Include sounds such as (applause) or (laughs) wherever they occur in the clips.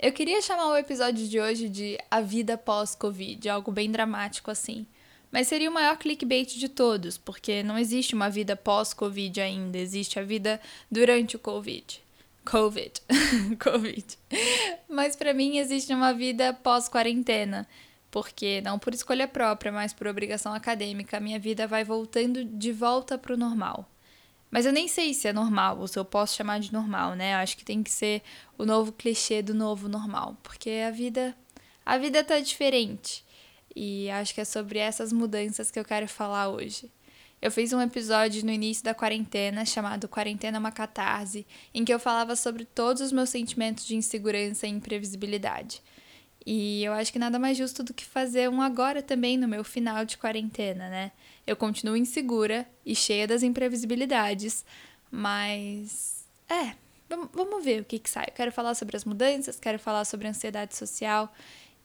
Eu queria chamar o episódio de hoje de A Vida Pós-Covid, algo bem dramático assim. Mas seria o maior clickbait de todos, porque não existe uma vida pós-Covid ainda, existe a vida durante o Covid. Covid. (laughs) Covid. Mas para mim existe uma vida pós-quarentena, porque não por escolha própria, mas por obrigação acadêmica, a minha vida vai voltando de volta para o normal. Mas eu nem sei se é normal, ou se eu posso chamar de normal, né? Eu acho que tem que ser o novo clichê do novo normal, porque a vida a vida tá diferente. E acho que é sobre essas mudanças que eu quero falar hoje. Eu fiz um episódio no início da quarentena chamado Quarentena é uma Catarse, em que eu falava sobre todos os meus sentimentos de insegurança e imprevisibilidade. E eu acho que nada mais justo do que fazer um agora também no meu final de quarentena, né? Eu continuo insegura e cheia das imprevisibilidades, mas. É, vamos ver o que, que sai. Eu quero falar sobre as mudanças, quero falar sobre ansiedade social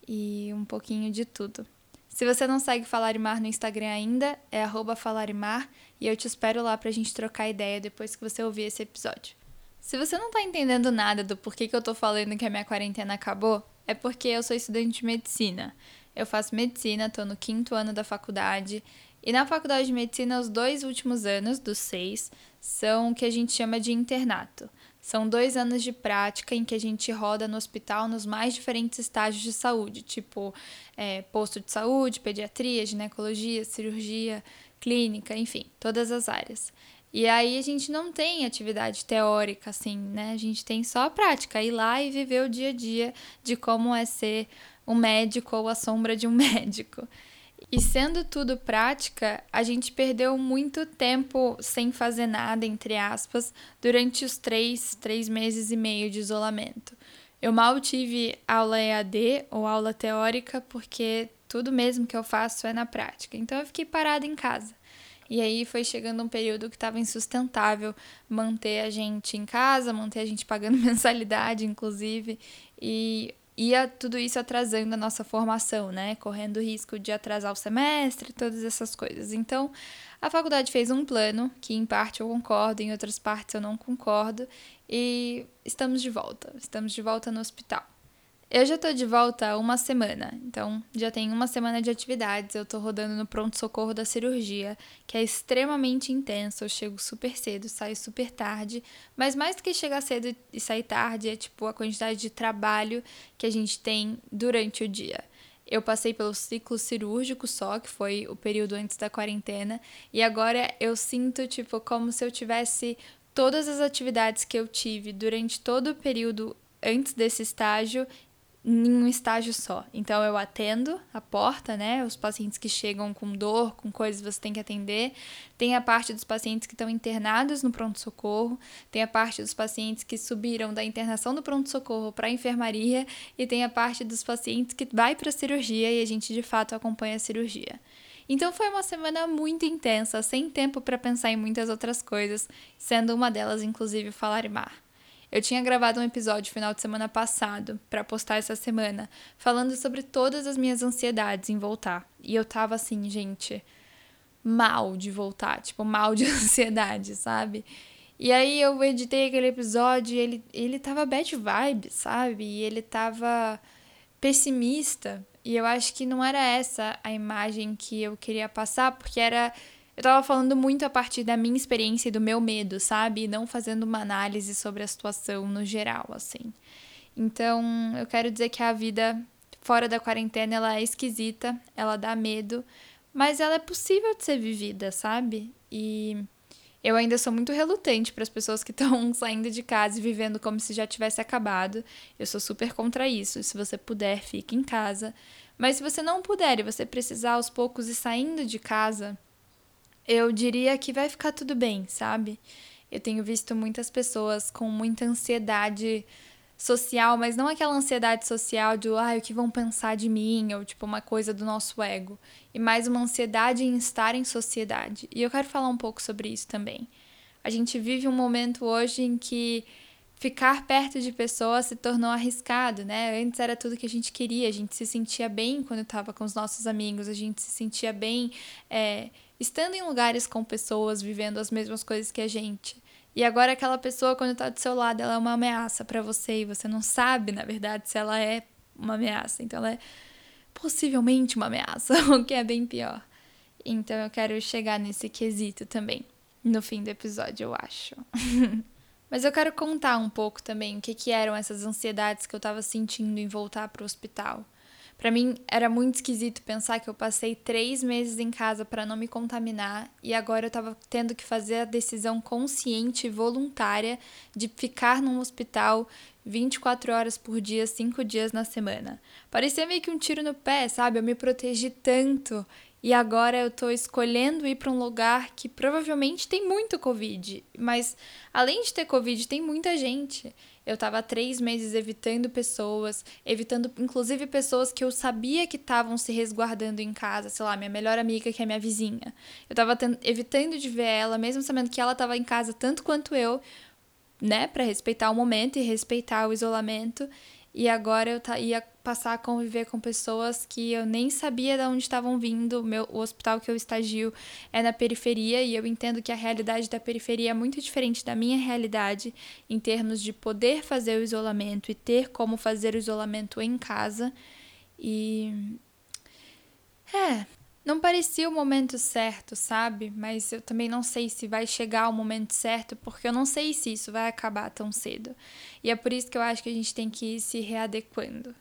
e um pouquinho de tudo. Se você não segue Falarimar no Instagram ainda, é Falarimar e eu te espero lá pra gente trocar ideia depois que você ouvir esse episódio. Se você não tá entendendo nada do porquê que eu tô falando que a minha quarentena acabou, é porque eu sou estudante de medicina. Eu faço medicina, tô no quinto ano da faculdade. E na faculdade de medicina, os dois últimos anos, dos seis, são o que a gente chama de internato. São dois anos de prática em que a gente roda no hospital nos mais diferentes estágios de saúde, tipo é, posto de saúde, pediatria, ginecologia, cirurgia, clínica, enfim, todas as áreas. E aí a gente não tem atividade teórica, assim, né? A gente tem só a prática, ir lá e viver o dia a dia de como é ser um médico ou a sombra de um (laughs) médico. E sendo tudo prática, a gente perdeu muito tempo sem fazer nada, entre aspas, durante os três, três meses e meio de isolamento. Eu mal tive aula EAD ou aula teórica, porque tudo mesmo que eu faço é na prática. Então eu fiquei parada em casa. E aí foi chegando um período que estava insustentável manter a gente em casa, manter a gente pagando (laughs) mensalidade, inclusive, e ia tudo isso atrasando a nossa formação, né? Correndo risco de atrasar o semestre, todas essas coisas. Então, a faculdade fez um plano, que em parte eu concordo, em outras partes eu não concordo, e estamos de volta. Estamos de volta no hospital. Eu já tô de volta há uma semana, então já tem uma semana de atividades. Eu tô rodando no pronto-socorro da cirurgia, que é extremamente intenso. Eu chego super cedo, saio super tarde, mas mais do que chegar cedo e sair tarde, é tipo a quantidade de trabalho que a gente tem durante o dia. Eu passei pelo ciclo cirúrgico só, que foi o período antes da quarentena, e agora eu sinto, tipo, como se eu tivesse todas as atividades que eu tive durante todo o período antes desse estágio em um estágio só. Então eu atendo a porta, né? Os pacientes que chegam com dor, com coisas você tem que atender. Tem a parte dos pacientes que estão internados no pronto-socorro, tem a parte dos pacientes que subiram da internação do pronto-socorro para a enfermaria e tem a parte dos pacientes que vai para a cirurgia e a gente de fato acompanha a cirurgia. Então foi uma semana muito intensa, sem tempo para pensar em muitas outras coisas, sendo uma delas inclusive falar mar. Eu tinha gravado um episódio final de semana passado para postar essa semana, falando sobre todas as minhas ansiedades em voltar. E eu tava assim, gente, mal de voltar, tipo, mal de (laughs) ansiedade, sabe? E aí eu editei aquele episódio e ele, ele tava bad vibe, sabe? E ele tava pessimista. E eu acho que não era essa a imagem que eu queria passar, porque era eu tava falando muito a partir da minha experiência e do meu medo, sabe? E não fazendo uma análise sobre a situação no geral, assim. Então, eu quero dizer que a vida fora da quarentena ela é esquisita, ela dá medo, mas ela é possível de ser vivida, sabe? E eu ainda sou muito relutante para as pessoas que (laughs) estão saindo de casa e vivendo como se já tivesse acabado. Eu sou super contra isso. Se você puder, fique em casa. Mas se você não puder e você precisar aos poucos ir saindo de casa, eu diria que vai ficar tudo bem, sabe? Eu tenho visto muitas pessoas com muita ansiedade social, mas não aquela ansiedade social do ai, o que vão pensar de mim, ou tipo uma coisa do nosso ego, e mais uma ansiedade em estar em sociedade. E eu quero falar um pouco sobre isso também. A gente vive um momento hoje em que ficar perto de pessoas se tornou arriscado, né? Antes era tudo que a gente queria, a gente se sentia bem quando estava com os nossos amigos, a gente se sentia bem é, estando em lugares com pessoas vivendo as mesmas coisas que a gente. E agora aquela pessoa, quando está do seu lado, ela é uma ameaça para você e você não sabe, na verdade, se ela é uma ameaça. Então ela é possivelmente uma ameaça, (laughs) o que é bem pior. Então eu quero chegar nesse quesito também no fim do episódio, eu acho. (laughs) Mas eu quero contar um pouco também o que, que eram essas ansiedades que eu estava sentindo em voltar para o hospital. Para mim era muito esquisito pensar que eu passei três meses em casa para não me contaminar e agora eu estava tendo que fazer a decisão consciente e voluntária de ficar num hospital 24 horas por dia, 5 dias na semana. Parecia meio que um tiro no pé, sabe? Eu me protegi tanto e agora eu tô escolhendo ir para um lugar que provavelmente tem muito Covid. Mas além de ter Covid, tem muita gente. Eu tava há três meses evitando pessoas, evitando inclusive pessoas que eu sabia que estavam se resguardando em casa, sei lá, minha melhor amiga, que é minha vizinha. Eu tava evitando de ver ela, mesmo sabendo que ela tava em casa tanto quanto eu, né, para respeitar o momento e respeitar o isolamento. E agora eu ia passar a conviver com pessoas que eu nem sabia de onde estavam vindo. Meu, o hospital que eu estagio é na periferia e eu entendo que a realidade da periferia é muito diferente da minha realidade em termos de poder fazer o isolamento e ter como fazer o isolamento em casa. E. É, não parecia o momento certo, sabe? Mas eu também não sei se vai chegar o momento certo, porque eu não sei se isso vai acabar tão cedo. E é por isso que eu acho que a gente tem que ir se readequando.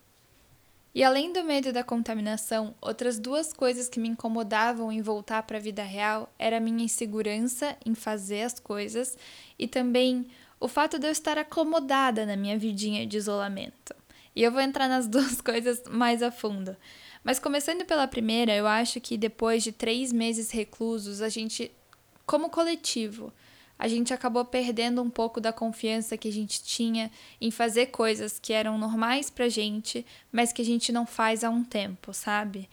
E além do medo da contaminação, outras duas coisas que me incomodavam em voltar para a vida real era a minha insegurança em fazer as coisas e também o fato de eu estar acomodada na minha vidinha de isolamento. E eu vou entrar nas (laughs) duas coisas mais a fundo. Mas começando pela primeira, eu acho que depois de três meses reclusos, a gente, como coletivo, a gente acabou perdendo um pouco da confiança que a gente tinha em fazer coisas que eram normais pra gente, mas que a gente não faz há um tempo, sabe?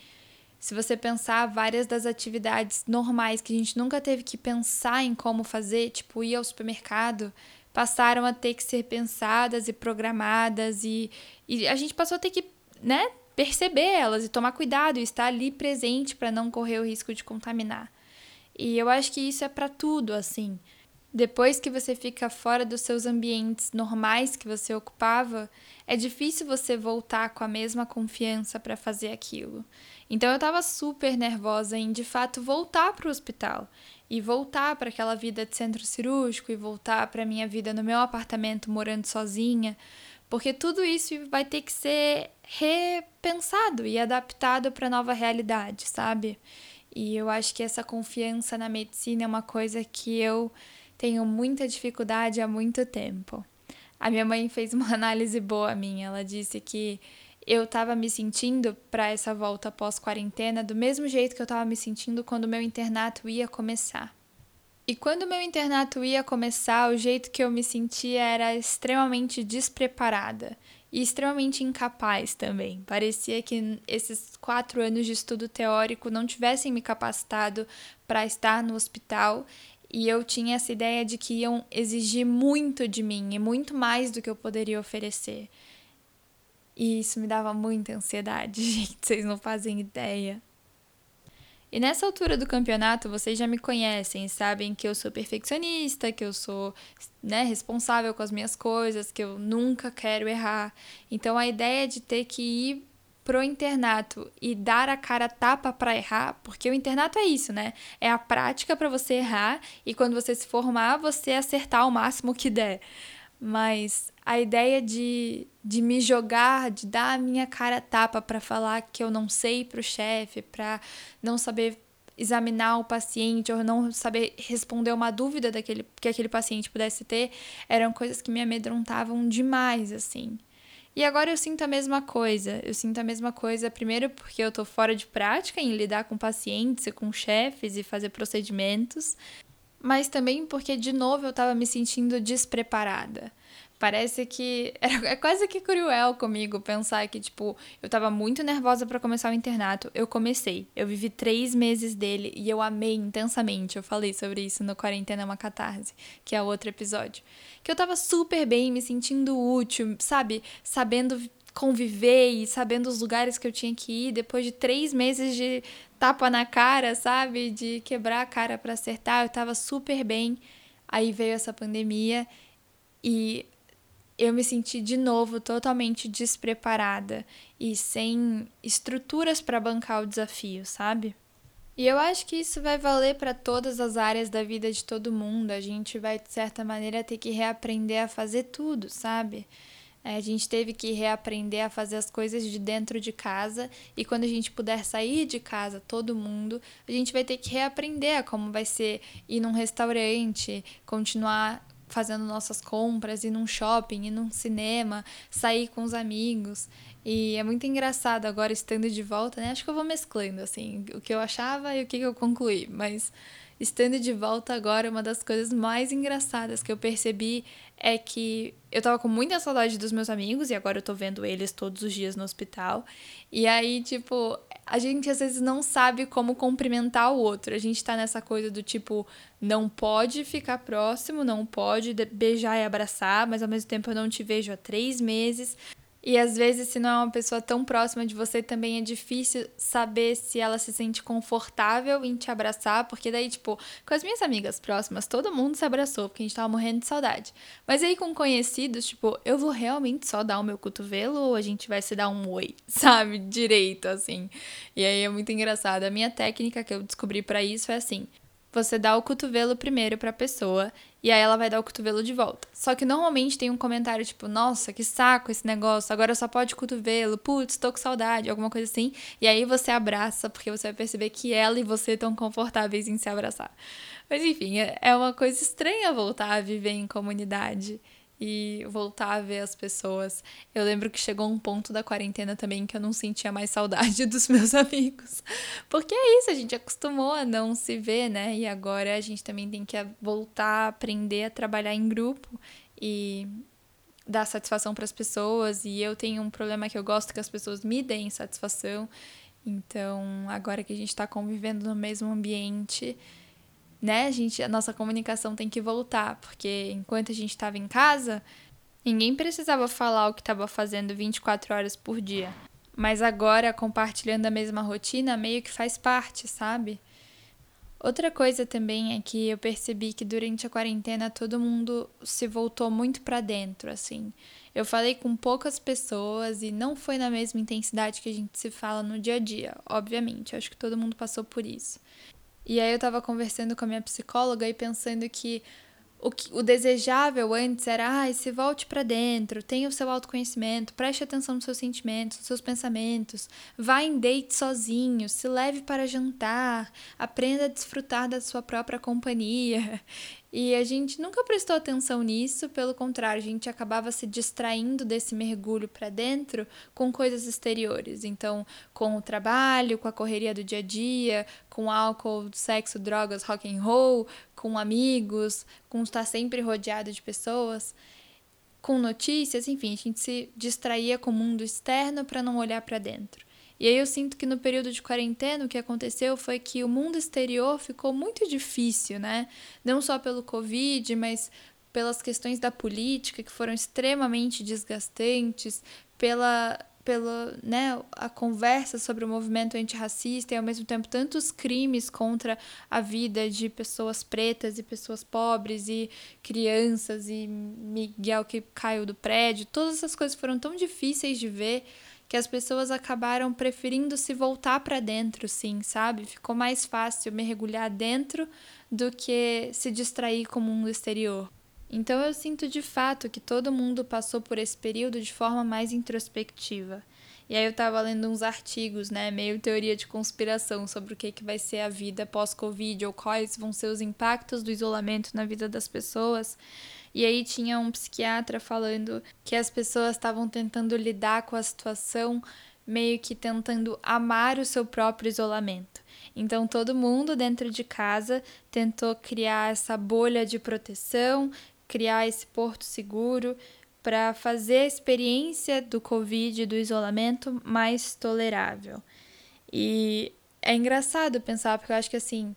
Se você pensar várias das atividades normais que a gente nunca teve que pensar em como fazer, tipo ir ao supermercado, passaram a ter que ser pensadas e programadas e, e a gente passou a ter que, né, perceber elas e tomar cuidado e estar ali presente para não correr o risco de contaminar. E eu acho que isso é para tudo, assim. Depois que você fica fora dos seus ambientes normais que você ocupava, é difícil você voltar com a mesma confiança para fazer aquilo. Então eu estava super nervosa em de fato voltar para o hospital e voltar para aquela vida de centro cirúrgico e voltar para minha vida no meu apartamento morando sozinha, porque tudo isso vai ter que ser repensado e adaptado para a nova realidade, sabe? E eu acho que essa confiança na medicina é uma coisa que eu tenho muita dificuldade há muito tempo. A minha mãe fez uma (laughs) análise boa minha. Ela disse que eu estava me sentindo para essa volta pós-quarentena do mesmo jeito que eu estava me sentindo quando o meu internato ia começar. E quando meu internato ia começar, o jeito que eu me sentia era extremamente despreparada e extremamente incapaz também. Parecia que esses quatro anos de estudo teórico não tivessem me capacitado para estar no hospital e eu tinha essa ideia de que iam exigir muito de mim e muito mais do que eu poderia oferecer. E isso me dava muita ansiedade, (laughs) gente, vocês não fazem ideia. E nessa altura do campeonato, vocês já me conhecem, sabem que eu sou perfeccionista, que eu sou né, responsável com as minhas coisas, que eu nunca quero errar. Então a ideia de ter que ir pro internato e dar a cara tapa para errar, porque o internato é isso, né? É a prática para você errar e quando você se formar, você acertar o máximo que der. Mas a ideia de, de me jogar, de dar a minha cara tapa para falar que eu não sei para o chefe, para não saber examinar o paciente ou não saber responder uma dúvida daquele que aquele paciente pudesse ter, eram coisas que me amedrontavam demais, assim. E agora eu sinto a mesma coisa. Eu sinto a mesma coisa, primeiro porque eu tô fora de prática em lidar com pacientes e com chefes e fazer procedimentos mas também porque de novo eu estava me sentindo despreparada. Parece que. (laughs) É quase que cruel comigo pensar que, tipo, eu tava muito nervosa para começar o internato. Eu comecei. Eu vivi três meses dele e eu amei intensamente. Eu falei sobre isso no Quarentena é uma Catarse, que é outro episódio. Que eu tava super bem, me sentindo útil, sabe? Sabendo conviver e sabendo os lugares que eu tinha que ir depois de três meses de tapa na cara, sabe? De quebrar a cara para acertar. Eu tava super bem. Aí veio essa pandemia e eu me senti de novo totalmente despreparada e sem estruturas para bancar o desafio, sabe? E eu acho que isso vai valer para todas as áreas da vida de todo mundo. A gente vai, de certa maneira, ter que reaprender a fazer tudo, sabe? É, a gente teve que reaprender a fazer as coisas de dentro de casa e quando a gente puder sair de casa, todo mundo, a gente vai ter que reaprender a como vai ser ir num restaurante, continuar fazendo nossas compras, ir num shopping, ir num cinema, sair com os amigos. E é muito engraçado agora estando de volta, né? Acho que eu vou mesclando, assim, o que eu achava e o que eu concluí. Mas estando de volta agora, uma das coisas mais engraçadas que eu percebi é que eu tava com muita saudade dos meus amigos e agora eu tô vendo eles todos os dias no hospital. E aí, tipo, a gente às vezes não sabe como cumprimentar o outro. A gente tá nessa coisa do tipo, não pode ficar próximo, não pode beijar e abraçar, mas ao mesmo tempo eu não te vejo há três meses. E às vezes, se não é uma pessoa tão próxima de você, também é difícil saber se ela se sente confortável em te abraçar, porque daí, tipo, com as minhas amigas próximas, todo mundo se abraçou, porque a gente tava morrendo de saudade. Mas aí com conhecidos, tipo, eu vou realmente só dar o meu cotovelo ou a gente vai se dar um oi, (laughs) sabe? Direito, assim. E aí é muito engraçado. A minha técnica que eu descobri para isso é assim: você dá o cotovelo primeiro para a pessoa e aí ela vai dar o cotovelo de volta. Só que normalmente tem um comentário tipo, nossa, que saco esse negócio, agora só pode cotovelo, putz, tô com saudade, alguma coisa assim. E aí você abraça, porque você vai perceber que ela e você estão confortáveis em se abraçar. Mas enfim, é, é uma coisa estranha voltar a viver em comunidade e voltar a ver as pessoas. Eu lembro que chegou um ponto da quarentena também que eu não sentia mais saudade (laughs) dos meus amigos. Porque é isso, a gente acostumou a não se ver, né? E agora a gente também tem que voltar a aprender a trabalhar em grupo e dar satisfação para as pessoas. E eu tenho um problema que eu gosto que as pessoas me deem satisfação. Então, agora que a gente está convivendo no mesmo ambiente, né, a gente, a nossa comunicação tem que voltar, porque enquanto a gente estava em casa, ninguém precisava falar o que estava fazendo 24 horas por dia. Mas agora, compartilhando a mesma rotina, meio que faz parte, sabe? Outra coisa também é que eu percebi que durante a quarentena todo mundo se voltou muito para dentro, assim. Eu falei com poucas pessoas e não foi na mesma intensidade que a gente se fala no dia a dia, obviamente. Acho que todo mundo passou por isso. E aí eu tava conversando com a minha psicóloga e pensando que o, que, o desejável antes era, ah, se volte para dentro, tenha o seu autoconhecimento, preste atenção nos seus sentimentos, nos seus pensamentos, vá em date sozinho, se leve para jantar, aprenda a desfrutar da sua própria companhia. E a gente nunca prestou atenção nisso, pelo contrário, a gente acabava se distraindo desse mergulho para dentro com coisas exteriores. Então, com o trabalho, com a correria do dia a dia, com álcool, sexo, drogas, rock and roll, com amigos, com estar sempre rodeado de pessoas, com notícias, enfim, a gente se distraía com o mundo externo para não olhar para dentro. E aí eu sinto que no período de quarentena o que aconteceu foi que o mundo exterior ficou muito difícil, né? Não só pelo Covid, mas pelas questões da política que foram extremamente desgastantes, pela pela né, a conversa sobre o movimento antirracista e ao mesmo tempo tantos crimes contra a vida de pessoas pretas e pessoas pobres e crianças e Miguel que caiu do prédio, todas essas coisas foram tão difíceis de ver que as pessoas acabaram preferindo se voltar para dentro, sim, sabe? Ficou mais fácil mergulhar dentro do que se distrair com o mundo exterior. Então eu sinto de fato que todo mundo passou por esse período de forma mais introspectiva. E aí eu tava lendo uns artigos, né, meio teoria de conspiração sobre o que, que vai ser a vida pós-Covid ou quais vão ser os impactos do isolamento na vida das pessoas. E aí tinha um psiquiatra falando que as pessoas estavam tentando lidar com a situação meio que tentando amar o seu próprio isolamento. Então todo mundo dentro de casa tentou criar essa bolha de proteção, criar esse porto seguro para fazer a experiência do Covid, do isolamento, mais tolerável. E é engraçado pensar, porque eu acho que assim,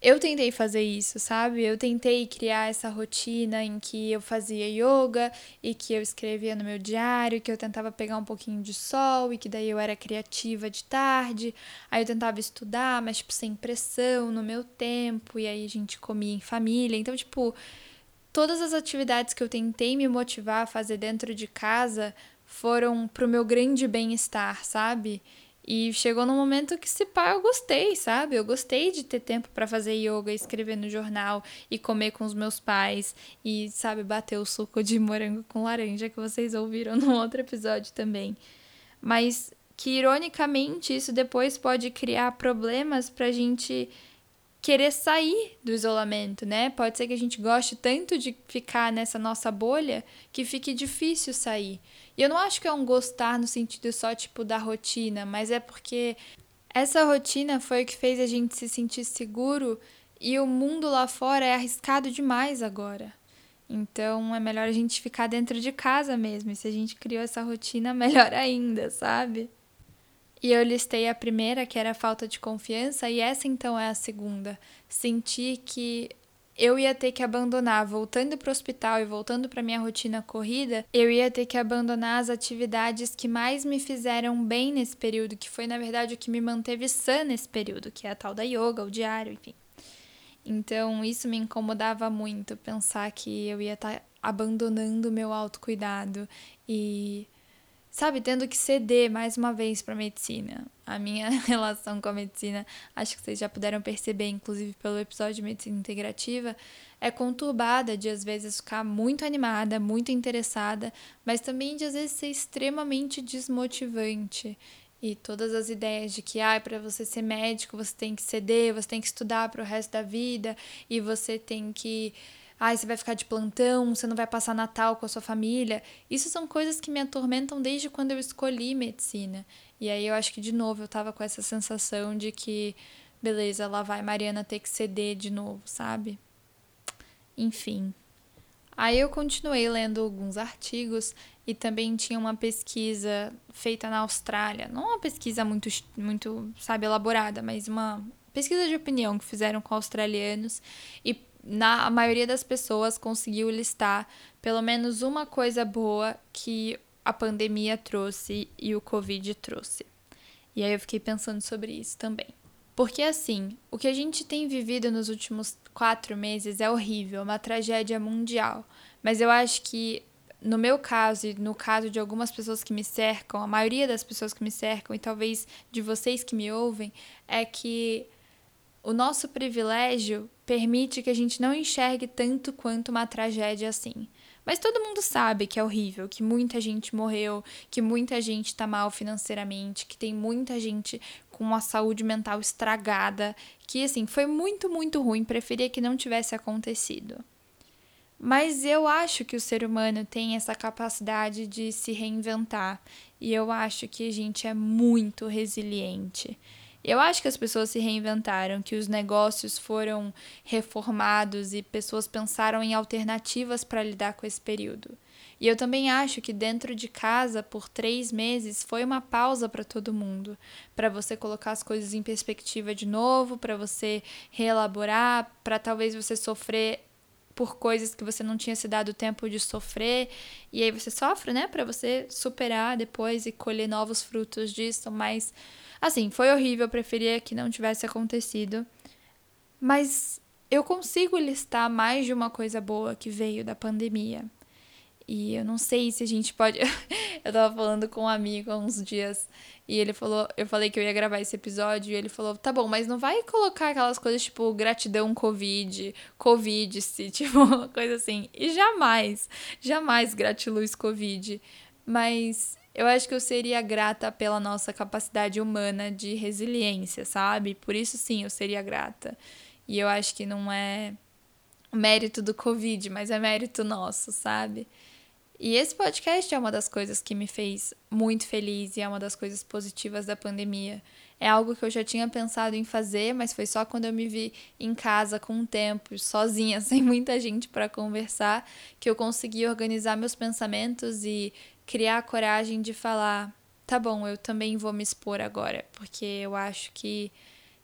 eu tentei fazer isso, sabe? Eu tentei criar essa rotina em que eu fazia yoga e que eu escrevia no meu diário, que eu tentava pegar um pouquinho de sol e que daí eu era criativa de tarde. Aí eu tentava estudar, mas tipo sem pressão, no meu tempo, e aí a gente comia em família. Então, tipo, todas as atividades que eu tentei me motivar a fazer dentro de casa foram pro meu grande bem-estar, sabe? E chegou no momento que se pá, eu gostei, sabe? Eu gostei de ter tempo para fazer yoga, escrever no jornal e comer com os meus pais e, sabe, bater o suco de morango com laranja que vocês ouviram no outro episódio também. Mas que ironicamente isso depois pode criar problemas pra gente querer sair do isolamento, né? Pode ser que a gente goste tanto de ficar nessa nossa bolha que fique difícil sair. E eu não acho que é um gostar no sentido só tipo da rotina, mas é porque essa rotina foi o que fez a gente se sentir seguro e o mundo lá fora é arriscado demais agora. Então é melhor a gente ficar dentro de casa mesmo. E se a gente criou essa rotina, (laughs) melhor ainda, sabe? E eu listei a primeira, que era a falta de confiança, e essa então é a segunda. Senti que eu ia ter que abandonar, voltando para o hospital e voltando para minha rotina corrida, eu ia ter que abandonar as atividades que mais me fizeram bem nesse período, que foi na verdade o que me manteve sã nesse período, que é a tal da yoga, o diário, enfim. Então, isso me incomodava muito, pensar que eu ia estar tá abandonando o meu autocuidado e sabe, tendo que ceder mais uma vez para medicina. A minha (laughs) relação com a medicina, acho que vocês já puderam perceber, inclusive pelo episódio de medicina integrativa, é conturbada de às vezes ficar muito animada, muito interessada, mas também de às vezes ser extremamente desmotivante. E todas as ideias de que, ah, para você ser médico, você tem que ceder, você tem que estudar para o resto da vida e você tem que ai, você vai ficar de plantão, você não vai passar Natal com a sua família. Isso são coisas que me atormentam desde quando eu escolhi medicina. E aí eu acho que de novo eu tava com essa sensação de que, beleza, lá vai Mariana ter que ceder de novo, sabe? Enfim. Aí eu continuei lendo alguns artigos e também tinha uma pesquisa feita na Austrália. Não uma pesquisa muito, muito sabe, elaborada, mas uma pesquisa de opinião que fizeram com australianos e na a maioria das pessoas conseguiu listar pelo menos uma coisa boa que a pandemia trouxe e o Covid trouxe. E aí eu fiquei pensando sobre isso também. Porque assim, o que a gente tem vivido nos últimos quatro meses é horrível, uma tragédia mundial. Mas eu acho que no meu caso e no caso de algumas pessoas que me cercam, a maioria das pessoas que me cercam e talvez de vocês que me ouvem, é que o nosso privilégio permite que a gente não enxergue tanto quanto uma tragédia assim. Mas todo mundo sabe que é horrível, que muita gente morreu, que muita gente tá mal financeiramente, que tem muita gente com a saúde mental estragada, que assim, foi muito, muito ruim, preferia que não tivesse acontecido. Mas eu acho que o ser humano tem essa capacidade de se reinventar, e eu acho que a gente é muito resiliente. Eu acho que as pessoas se reinventaram, que os negócios foram reformados e pessoas pensaram em alternativas para lidar com esse período. E eu também acho que dentro de casa, por três meses, foi uma pausa para todo mundo, para você colocar as coisas em perspectiva de novo, para você reelaborar, para talvez você sofrer por coisas que você não tinha se dado tempo de sofrer, e aí você sofre, né, para você superar depois e colher novos frutos disso, mas Assim, foi horrível, preferia que não tivesse acontecido. Mas eu consigo listar mais de uma coisa boa que veio da pandemia. E eu não sei se a gente pode. (laughs) eu tava falando com um amigo há uns dias e ele falou, eu falei que eu ia gravar esse episódio e ele falou: "Tá bom, mas não vai colocar aquelas coisas tipo gratidão covid, covid-se, (laughs) tipo, coisa assim". E jamais, jamais gratiluz covid. Mas eu acho que eu seria grata pela nossa capacidade humana de resiliência, sabe? Por isso sim, eu seria grata. E eu acho que não é mérito do Covid, mas é mérito nosso, sabe? E esse podcast é uma das coisas que me fez muito feliz e é uma das coisas positivas da pandemia. É algo que eu já tinha pensado em fazer, mas foi só quando eu me vi em casa com um tempo, sozinha, (laughs) sem muita gente para conversar, que eu consegui organizar meus pensamentos e criar a coragem de falar: tá bom, eu também vou me expor agora, porque eu acho que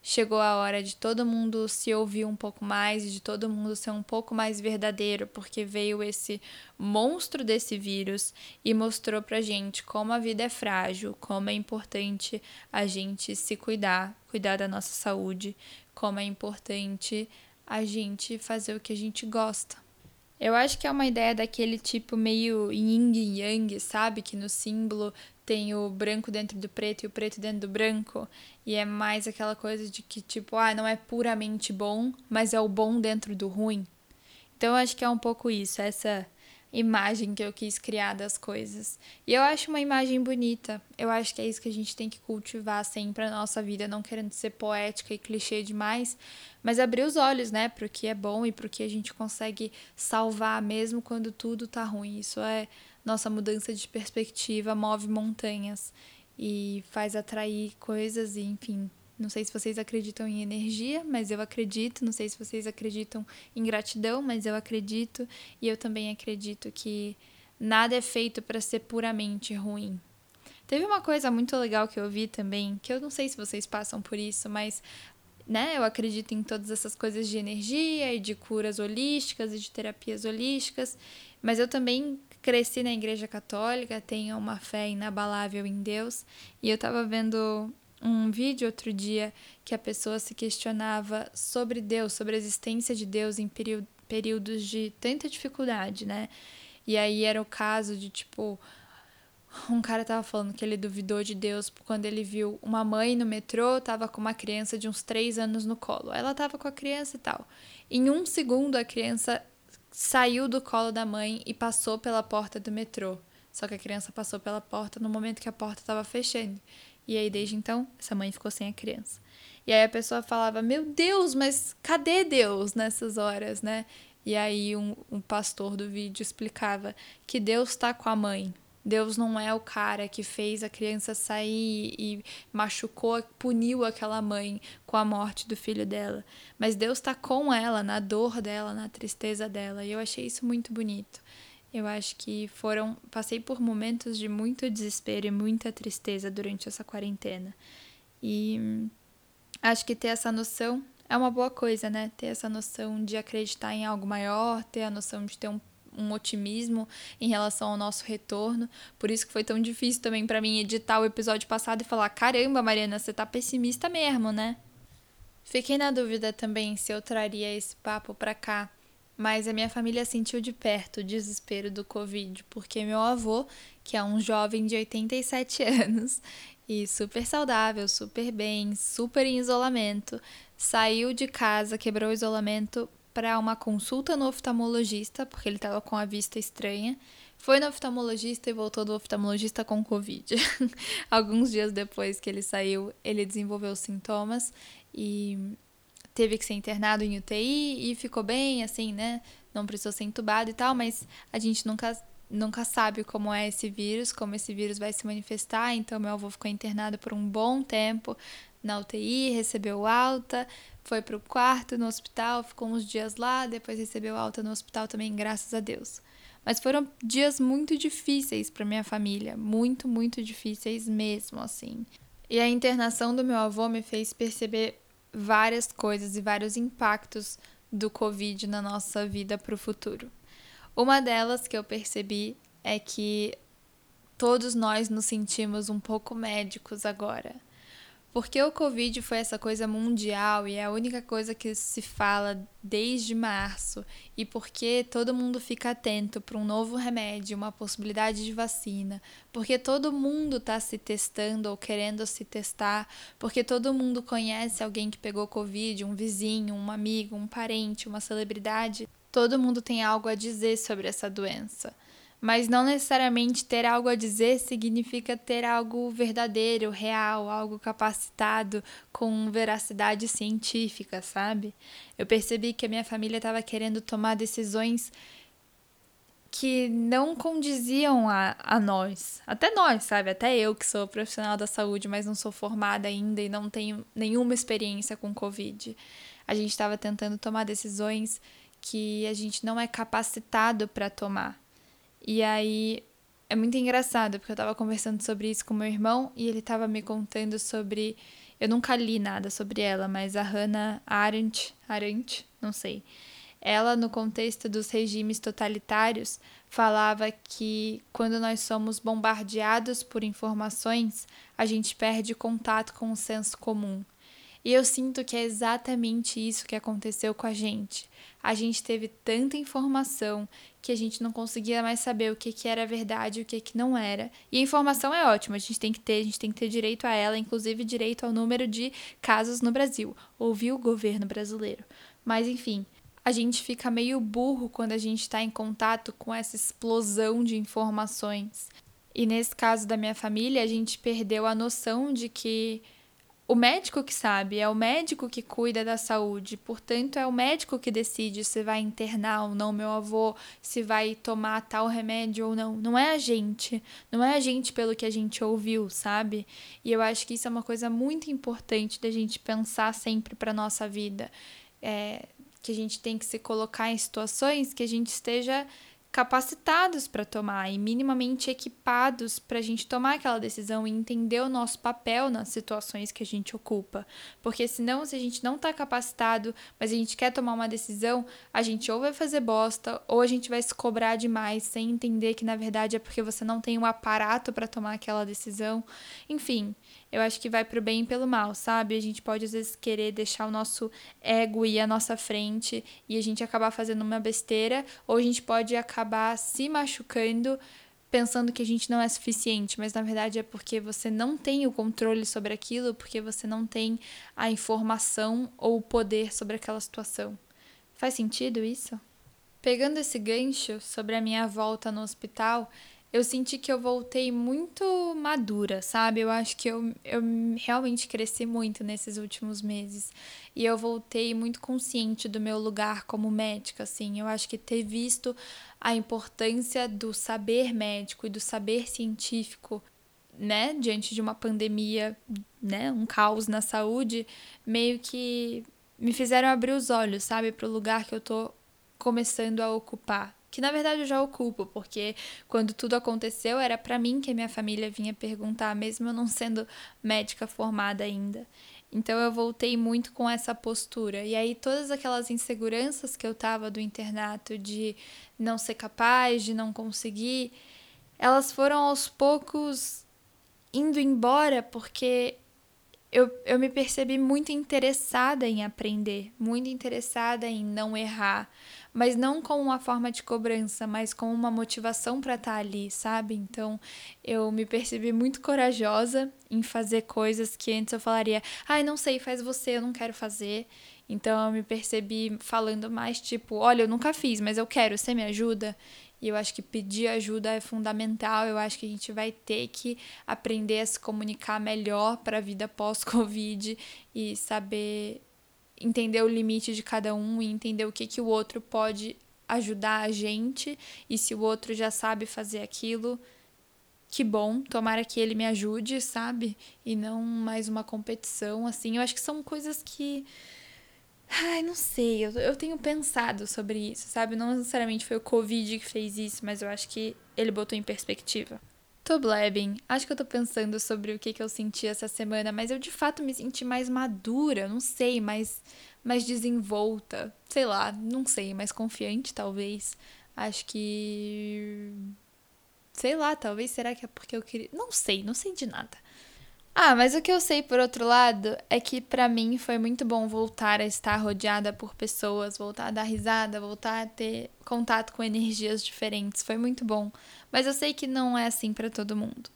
chegou a hora de todo mundo se ouvir um pouco mais, de todo mundo ser um pouco mais verdadeiro, porque veio esse monstro desse vírus e mostrou pra gente como a vida é frágil, como é importante a gente se cuidar, cuidar da nossa saúde, como é importante a gente fazer o que a gente gosta. Eu acho que é uma ideia daquele tipo meio yin e yang, sabe? Que no símbolo tem o branco dentro do preto e o preto dentro do branco. E é mais aquela coisa de que, tipo, ah, não é puramente bom, mas é o bom dentro do ruim. Então eu acho que é um pouco isso, essa imagem que eu quis criar das coisas. E eu acho uma imagem bonita. Eu acho que é isso que a gente tem que cultivar sempre na nossa vida, não querendo ser poética e clichê demais, mas abrir os olhos, né, para o que é bom e para o que a gente consegue salvar mesmo quando tudo tá ruim. Isso é nossa mudança de perspectiva, move montanhas e faz atrair coisas e, enfim, não sei se vocês acreditam em energia, mas eu acredito. Não sei se vocês acreditam em gratidão, mas eu acredito. E eu também acredito que nada é feito para ser puramente ruim. Teve uma coisa muito legal que eu vi também, que eu não sei se vocês passam por isso, mas né, eu acredito em todas essas coisas de energia e de curas holísticas e de terapias holísticas, mas eu também cresci na igreja católica, tenho uma fé inabalável em Deus, e eu tava vendo um vídeo outro dia que a pessoa se questionava sobre Deus, sobre a existência de Deus em períodos de tanta dificuldade, né? E aí era o caso de tipo. Um cara tava falando que ele duvidou de Deus quando ele viu uma mãe no metrô, tava com uma criança de uns três anos no colo. Ela tava com a criança e tal. Em um segundo, a criança saiu do colo da mãe e passou pela porta do metrô. Só que a criança passou pela porta no momento que a porta estava fechando. E aí, desde então, essa mãe ficou sem a criança. E aí a pessoa falava: Meu Deus, mas cadê Deus nessas horas, né? E aí um, um pastor do vídeo explicava que Deus está com a mãe. Deus não é o cara que fez a criança sair e machucou, puniu aquela mãe com a morte do filho dela. Mas Deus está com ela, na dor dela, na tristeza dela. E eu achei isso muito bonito. Eu acho que foram. Passei por momentos de muito desespero e muita tristeza durante essa quarentena. E acho que ter essa noção é uma boa coisa, né? Ter essa noção de acreditar em algo maior, ter a noção de ter um, um otimismo em relação ao nosso retorno. Por isso que foi tão difícil também para mim editar o episódio passado e falar: caramba, Mariana, você tá pessimista mesmo, né? Fiquei na dúvida também se eu traria esse papo pra cá mas a minha família sentiu de perto o desespero do Covid, porque meu avô, que é um jovem de 87 (laughs) anos e super saudável, super bem, super em isolamento, saiu de casa, quebrou o isolamento para uma consulta no oftalmologista, porque ele estava com a vista estranha. Foi no oftalmologista e voltou do oftalmologista com Covid. (laughs) Alguns dias depois que ele saiu, ele desenvolveu sintomas e teve que ser internado em UTI e ficou bem, assim, né? Não precisou ser entubado e tal, mas a gente nunca nunca sabe como é esse vírus, como esse vírus vai se manifestar. Então, meu avô ficou internado por um bom tempo na UTI, recebeu alta, foi para o quarto no hospital, ficou uns dias lá, depois recebeu alta no hospital também, graças a Deus. Mas foram dias muito difíceis para minha família, muito, muito difíceis mesmo, assim. E a internação do meu avô me fez perceber várias coisas e vários impactos do Covid na nossa vida para o futuro. Uma delas que eu percebi é que todos nós nos sentimos um pouco médicos agora. Porque o Covid foi essa coisa mundial e é a única coisa que se fala desde março, e porque todo mundo fica atento para um novo remédio, uma possibilidade de vacina, porque todo mundo está se testando ou querendo se testar, porque todo mundo conhece alguém que pegou Covid, um vizinho, um amigo, um parente, uma celebridade, todo mundo tem algo a dizer sobre essa doença mas não necessariamente ter algo a dizer significa ter algo verdadeiro, real, algo capacitado com veracidade científica, sabe? Eu percebi que a minha família estava querendo tomar decisões que não condiziam a, a nós. Até nós, sabe? Até eu que sou profissional da saúde, mas não sou formada ainda e não tenho nenhuma experiência com Covid. A gente estava tentando tomar decisões que a gente não é capacitado para tomar. E aí é muito engraçado, porque eu estava conversando sobre isso com meu irmão e ele estava me contando sobre. Eu nunca li nada sobre ela, mas a Hannah Arendt, Arendt, não sei ela, no contexto dos regimes totalitários, falava que quando nós somos bombardeados por informações, a gente perde contato com o senso comum. E eu sinto que é exatamente isso que aconteceu com a gente. A gente teve tanta informação que a gente não conseguia mais saber o que, que era verdade e o que, que não era. E a informação é ótima, a gente tem que ter, a gente tem que ter direito a ela, inclusive direito ao número de casos no Brasil. Ouvir o governo brasileiro. Mas enfim, a gente fica meio burro quando a gente está em contato com essa explosão de informações. E nesse caso da minha família, a gente perdeu a noção de que o médico que sabe, é o médico que cuida da saúde, portanto, é o médico que decide se vai internar ou não meu avô, se vai tomar tal remédio ou não. Não é a gente, não é a gente pelo que a gente ouviu, sabe? E eu acho que isso é uma coisa muito importante da gente pensar sempre para nossa vida. É, que a gente tem que se colocar em situações que a gente esteja capacitados para tomar e minimamente equipados para a gente tomar aquela decisão e entender o nosso papel nas situações que a gente ocupa. Porque senão, se a gente não está capacitado, mas a gente quer tomar uma decisão, a gente ou vai fazer bosta ou a gente vai se cobrar demais sem entender que na verdade é porque você não tem um aparato para tomar aquela decisão. Enfim, eu acho que vai pro bem e pelo mal, sabe? A gente pode às vezes querer deixar o nosso ego ir à nossa frente e a gente acabar fazendo uma besteira, ou a gente pode acabar se machucando pensando que a gente não é suficiente, mas na verdade é porque você não tem o controle sobre aquilo, porque você não tem a informação ou o poder sobre aquela situação. Faz sentido isso? Pegando esse gancho sobre a minha volta no hospital, eu senti que eu voltei muito madura, sabe? Eu acho que eu, eu realmente cresci muito nesses últimos meses. E eu voltei muito consciente do meu lugar como médica, assim. Eu acho que ter visto a importância do saber médico e do saber científico, né, diante de uma pandemia, né, um caos na saúde, meio que me fizeram abrir os olhos, sabe, para o lugar que eu tô começando a ocupar que na verdade eu já ocupo, porque quando tudo aconteceu era para mim que a minha família vinha perguntar, mesmo eu não sendo médica formada ainda. Então eu voltei muito com essa postura. E aí todas aquelas inseguranças que eu tava do internato de não ser capaz, de não conseguir, elas foram aos poucos indo embora porque eu, eu me percebi muito interessada em aprender, muito interessada em não errar, mas não como uma forma de cobrança, mas como uma motivação para estar tá ali, sabe? Então, eu me percebi muito corajosa em fazer coisas que antes eu falaria, ai, não sei, faz você, eu não quero fazer. Então, eu me percebi falando mais tipo, olha, eu nunca fiz, mas eu quero, você me ajuda? E eu acho que pedir ajuda é fundamental. Eu acho que a gente vai ter que aprender a se comunicar melhor para a vida pós-Covid e saber entender o limite de cada um e entender o que, que o outro pode ajudar a gente e se o outro já sabe fazer aquilo, que bom, tomara que ele me ajude, sabe? E não mais uma competição, assim. Eu acho que são coisas que. Ai, não sei, eu, eu tenho pensado sobre isso, sabe? Não necessariamente foi o Covid que fez isso, mas eu acho que ele botou em perspectiva. Tô. Acho que eu tô pensando sobre o que, que eu senti essa semana, mas eu de fato me senti mais madura, não sei, mais, mais desenvolta. Sei lá, não sei, mais confiante talvez. Acho que. Sei lá, talvez será que é porque eu queria. Não sei, não sei de nada. Ah, mas o que eu sei por outro lado é que para mim foi muito bom voltar a estar rodeada por pessoas, voltar a dar risada, voltar a ter contato com energias diferentes. Foi muito bom. Mas eu sei que não é assim para todo mundo.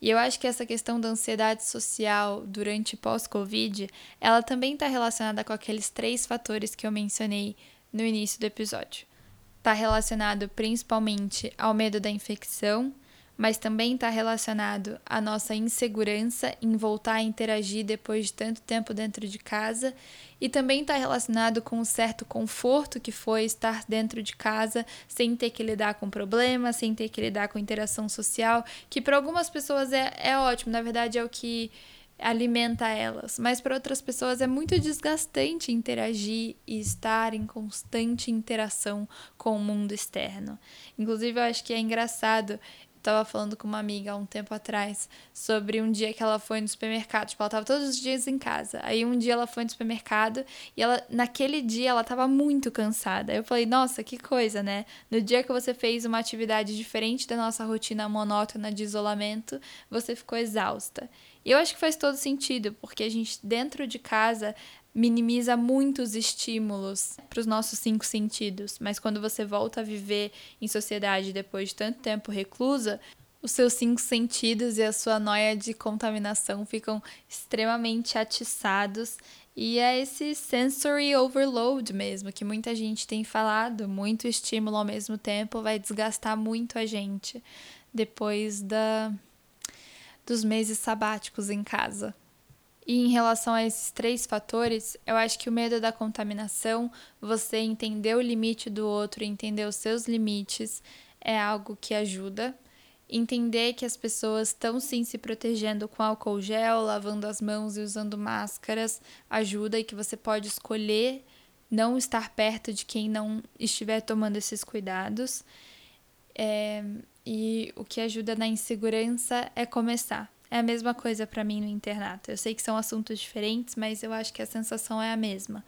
E eu acho que essa questão da ansiedade social durante pós-Covid, ela também está relacionada com aqueles três fatores que eu mencionei no início do episódio. Está relacionado principalmente ao medo da infecção, mas também está relacionado à nossa insegurança em voltar a interagir depois de tanto tempo dentro de casa, e também está relacionado com um certo conforto que foi estar dentro de casa sem ter que lidar com problemas, sem ter que lidar com interação social, que para algumas pessoas é, é ótimo, na verdade é o que alimenta elas, mas para outras pessoas é muito desgastante interagir e estar em constante interação com o mundo externo. Inclusive, eu acho que é engraçado tava falando com uma amiga há um tempo atrás sobre um dia que ela foi no supermercado. Tipo, ela tava todos os dias em casa. Aí um dia ela foi no supermercado e ela, naquele dia, ela tava muito cansada. Eu falei, nossa, que coisa, né? No dia que você fez uma atividade diferente da nossa rotina monótona de isolamento, você ficou exausta. E eu acho que faz todo sentido, porque a gente, dentro de casa, minimiza muitos estímulos para os nossos cinco sentidos, mas quando você volta a viver em sociedade depois de tanto tempo reclusa, os seus cinco sentidos e a sua noia de contaminação ficam extremamente atiçados. E é esse sensory overload mesmo que muita gente tem falado, muito estímulo ao mesmo tempo vai desgastar muito a gente depois da dos meses sabáticos em casa. E em relação a esses três fatores, eu acho que o medo da contaminação, você entender o limite do outro, entender os seus limites, é algo que ajuda. Entender que as pessoas estão sim se protegendo com álcool gel, lavando as mãos e usando máscaras ajuda e que você pode escolher não estar perto de quem não estiver tomando esses cuidados. É, e o que ajuda na insegurança é começar. É a mesma coisa para mim no internato. Eu sei que são assuntos diferentes, mas eu acho que a sensação é a mesma.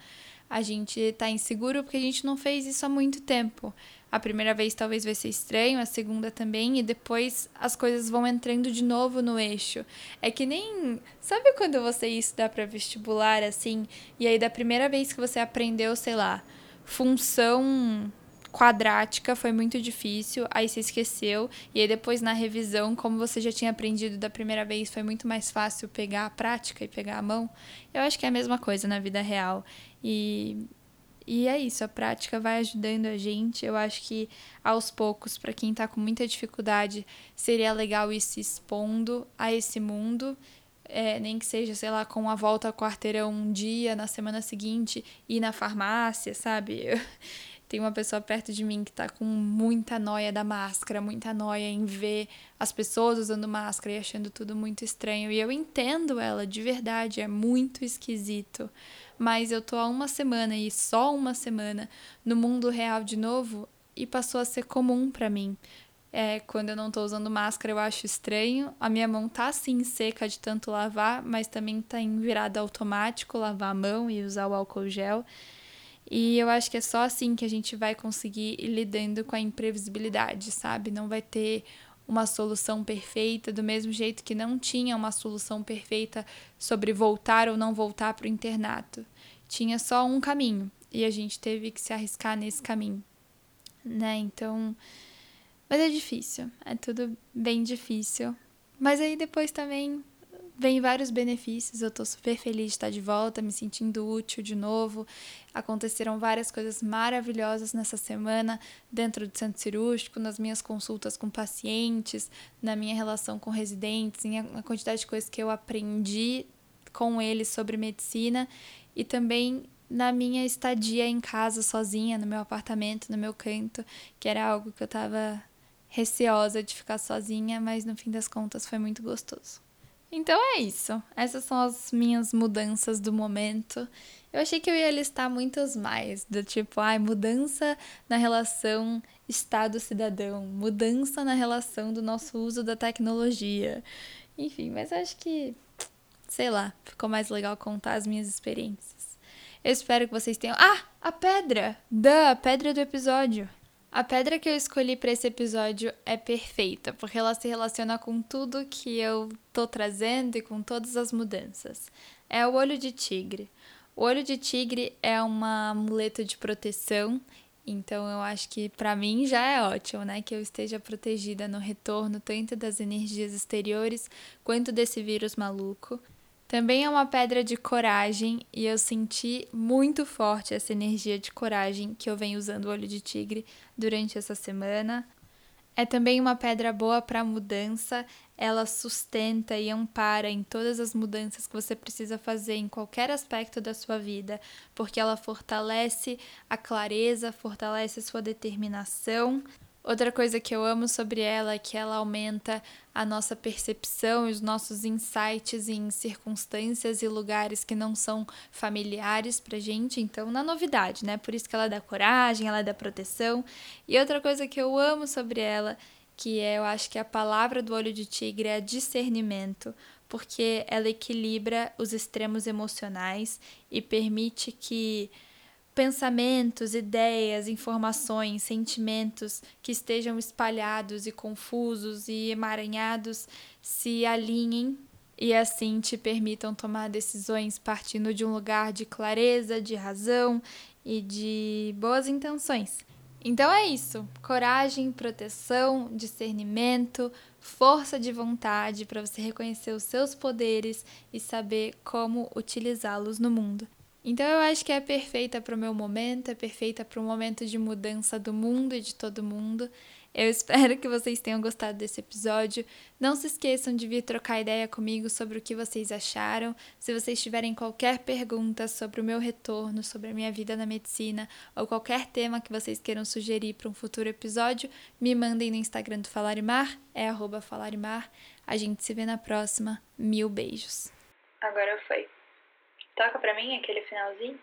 A gente tá inseguro porque a gente não fez isso há muito tempo. A primeira vez talvez vai ser estranho, a segunda também, e depois as coisas vão entrando de novo no eixo. É que nem. Sabe quando você estuda para vestibular assim, e aí da primeira vez que você aprendeu, sei lá, função quadrática foi muito difícil, aí você esqueceu, e aí depois na revisão, como você já tinha aprendido da primeira vez, foi muito mais fácil pegar a prática e pegar a mão. Eu acho que é a mesma coisa na vida real. E e é isso, a prática vai ajudando a gente. Eu acho que aos poucos, para quem está com muita dificuldade, seria legal ir se expondo a esse mundo. É, nem que seja, sei lá, com a volta ao quarteirão um dia, na semana seguinte, ir na farmácia, sabe? Eu, (laughs) tem uma pessoa perto de mim que tá com muita noia da máscara, muita noia em ver as pessoas usando máscara e achando tudo muito estranho. E eu entendo ela, de verdade, é muito esquisito. Mas eu tô há uma semana e só uma semana no mundo real de novo e passou a ser comum para mim. É, quando eu não tô usando máscara, eu acho estranho. A minha mão tá assim seca de tanto lavar, mas também tá em virada automático lavar a mão e usar o álcool gel. E eu acho que é só assim que a gente vai conseguir ir lidando com a imprevisibilidade, sabe? Não vai ter uma solução perfeita, do mesmo jeito que não tinha uma solução perfeita sobre voltar ou não voltar para o internato. Tinha só um caminho e a gente teve que se arriscar nesse caminho, né? Então, mas é difícil, é tudo bem difícil. Mas aí depois também vem vários benefícios. Eu tô super feliz de estar de volta, me sentindo útil de novo. Aconteceram várias coisas maravilhosas nessa semana dentro do centro cirúrgico, nas minhas consultas com pacientes, na minha relação com residentes, em a quantidade de coisas que eu aprendi com eles sobre medicina e também na minha estadia em casa sozinha, no meu apartamento, no meu canto, que era algo que eu tava receosa de ficar sozinha, mas no fim das contas foi muito gostoso. Então é isso. Essas são as minhas mudanças do momento. Eu achei que eu ia listar muitas mais, do tipo, ai, mudança na relação Estado-cidadão, mudança na relação do nosso uso da tecnologia. Enfim, mas acho que, sei lá, ficou mais legal contar as minhas experiências. Eu espero que vocês tenham. Ah, a pedra! Da, pedra do episódio. A pedra que eu escolhi para esse episódio é perfeita, porque ela se relaciona com tudo que eu tô trazendo e com todas as mudanças. É o olho de tigre. O olho de tigre é uma amuleta de proteção, então eu acho que para mim já é ótimo, né, que eu esteja protegida no retorno tanto das energias exteriores quanto desse vírus maluco. Também é uma pedra de coragem e eu senti muito forte essa energia de coragem que eu venho usando o olho de tigre durante essa semana. É também uma pedra boa para mudança, ela sustenta e ampara em todas as mudanças que você precisa fazer em qualquer aspecto da sua vida, porque ela fortalece a clareza, fortalece a sua determinação, Outra coisa que eu amo sobre ela é que ela aumenta a nossa percepção e os nossos insights em circunstâncias e lugares que não são familiares pra gente, então na novidade, né? Por isso que ela dá coragem, ela dá proteção. E outra coisa que eu amo sobre ela, que é, eu acho que a palavra do olho de tigre é discernimento, porque ela equilibra os extremos emocionais e permite que pensamentos, ideias, informações, sentimentos que estejam espalhados e confusos e emaranhados se alinhem e assim te permitam tomar decisões partindo de um lugar de clareza, de razão e de boas intenções. Então é isso: coragem, proteção, discernimento, força de vontade para você reconhecer os seus poderes e saber como utilizá-los no mundo. Então eu acho que é perfeita para o meu momento, é perfeita para o momento de mudança do mundo e de todo mundo. Eu (laughs) espero que vocês tenham gostado desse episódio. Não se esqueçam de vir trocar ideia comigo sobre o que vocês acharam. Se vocês tiverem qualquer pergunta sobre o meu retorno, sobre a minha vida na medicina ou qualquer tema que vocês queiram sugerir para um futuro episódio, me mandem no Instagram do Falarimar, é Falarimar. A gente se vê na próxima. Mil beijos. Agora foi. Toca pra mim aquele finalzinho.